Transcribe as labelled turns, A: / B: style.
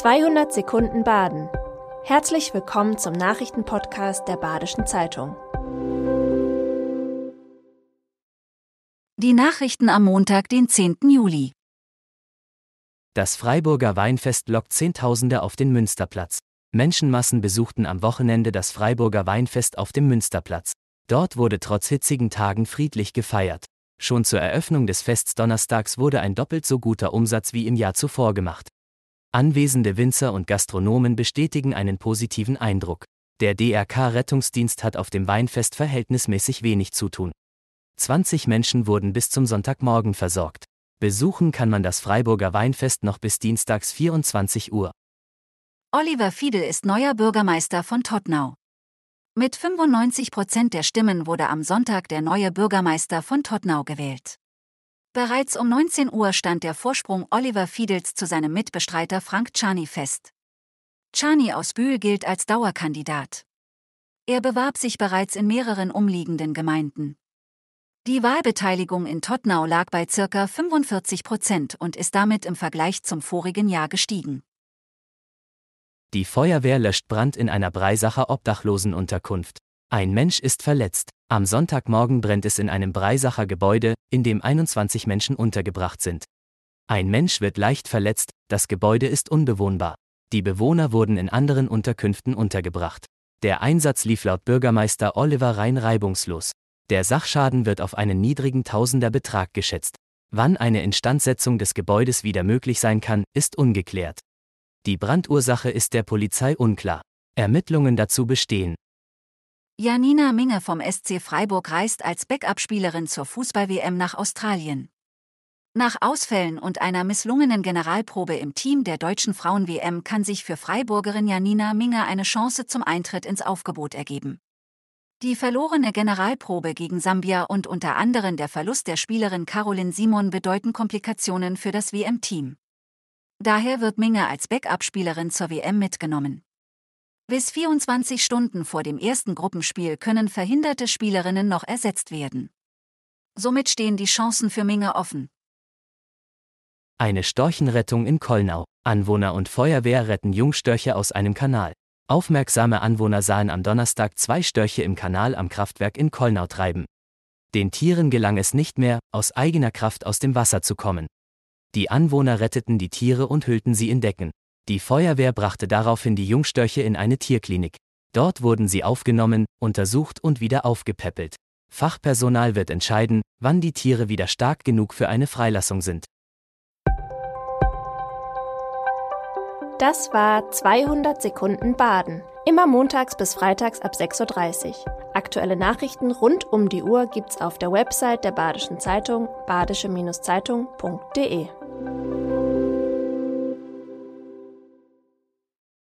A: 200 Sekunden Baden. Herzlich willkommen zum Nachrichtenpodcast der Badischen Zeitung.
B: Die Nachrichten am Montag, den 10. Juli.
C: Das Freiburger Weinfest lockt Zehntausende auf den Münsterplatz. Menschenmassen besuchten am Wochenende das Freiburger Weinfest auf dem Münsterplatz. Dort wurde trotz hitzigen Tagen friedlich gefeiert. Schon zur Eröffnung des Fests donnerstags wurde ein doppelt so guter Umsatz wie im Jahr zuvor gemacht. Anwesende Winzer und Gastronomen bestätigen einen positiven Eindruck. Der DRK-Rettungsdienst hat auf dem Weinfest verhältnismäßig wenig zu tun. 20 Menschen wurden bis zum Sonntagmorgen versorgt. Besuchen kann man das Freiburger Weinfest noch bis dienstags 24 Uhr.
B: Oliver Fiedel ist neuer Bürgermeister von Tottenau. Mit 95 Prozent der Stimmen wurde am Sonntag der neue Bürgermeister von Tottenau gewählt. Bereits um 19 Uhr stand der Vorsprung Oliver Fiedels zu seinem Mitbestreiter Frank Czani fest. Czani aus Bühl gilt als Dauerkandidat. Er bewarb sich bereits in mehreren umliegenden Gemeinden. Die Wahlbeteiligung in Tottenau lag bei ca. 45 Prozent und ist damit im Vergleich zum vorigen Jahr gestiegen.
C: Die Feuerwehr löscht Brand in einer Breisacher Obdachlosenunterkunft. Ein Mensch ist verletzt. Am Sonntagmorgen brennt es in einem Breisacher Gebäude, in dem 21 Menschen untergebracht sind. Ein Mensch wird leicht verletzt, das Gebäude ist unbewohnbar. Die Bewohner wurden in anderen Unterkünften untergebracht. Der Einsatz lief laut Bürgermeister Oliver Rhein reibungslos. Der Sachschaden wird auf einen niedrigen Tausenderbetrag geschätzt. Wann eine Instandsetzung des Gebäudes wieder möglich sein kann, ist ungeklärt. Die Brandursache ist der Polizei unklar. Ermittlungen dazu bestehen.
B: Janina Minge vom SC Freiburg reist als Backup-Spielerin zur Fußball-WM nach Australien. Nach Ausfällen und einer misslungenen Generalprobe im Team der deutschen Frauen-WM kann sich für Freiburgerin Janina Minge eine Chance zum Eintritt ins Aufgebot ergeben. Die verlorene Generalprobe gegen Sambia und unter anderem der Verlust der Spielerin Caroline Simon bedeuten Komplikationen für das WM-Team. Daher wird Minge als Backup-Spielerin zur WM mitgenommen. Bis 24 Stunden vor dem ersten Gruppenspiel können verhinderte Spielerinnen noch ersetzt werden. Somit stehen die Chancen für Minge offen.
C: Eine Storchenrettung in Kollnau. Anwohner und Feuerwehr retten Jungstörche aus einem Kanal. Aufmerksame Anwohner sahen am Donnerstag zwei Störche im Kanal am Kraftwerk in Kollnau treiben. Den Tieren gelang es nicht mehr, aus eigener Kraft aus dem Wasser zu kommen. Die Anwohner retteten die Tiere und hüllten sie in Decken. Die Feuerwehr brachte daraufhin die Jungstörche in eine Tierklinik. Dort wurden sie aufgenommen, untersucht und wieder aufgepäppelt. Fachpersonal wird entscheiden, wann die Tiere wieder stark genug für eine Freilassung sind.
A: Das war 200 Sekunden Baden. Immer montags bis freitags ab 6.30 Uhr. Aktuelle Nachrichten rund um die Uhr gibt's auf der Website der Badischen Zeitung badische-zeitung.de.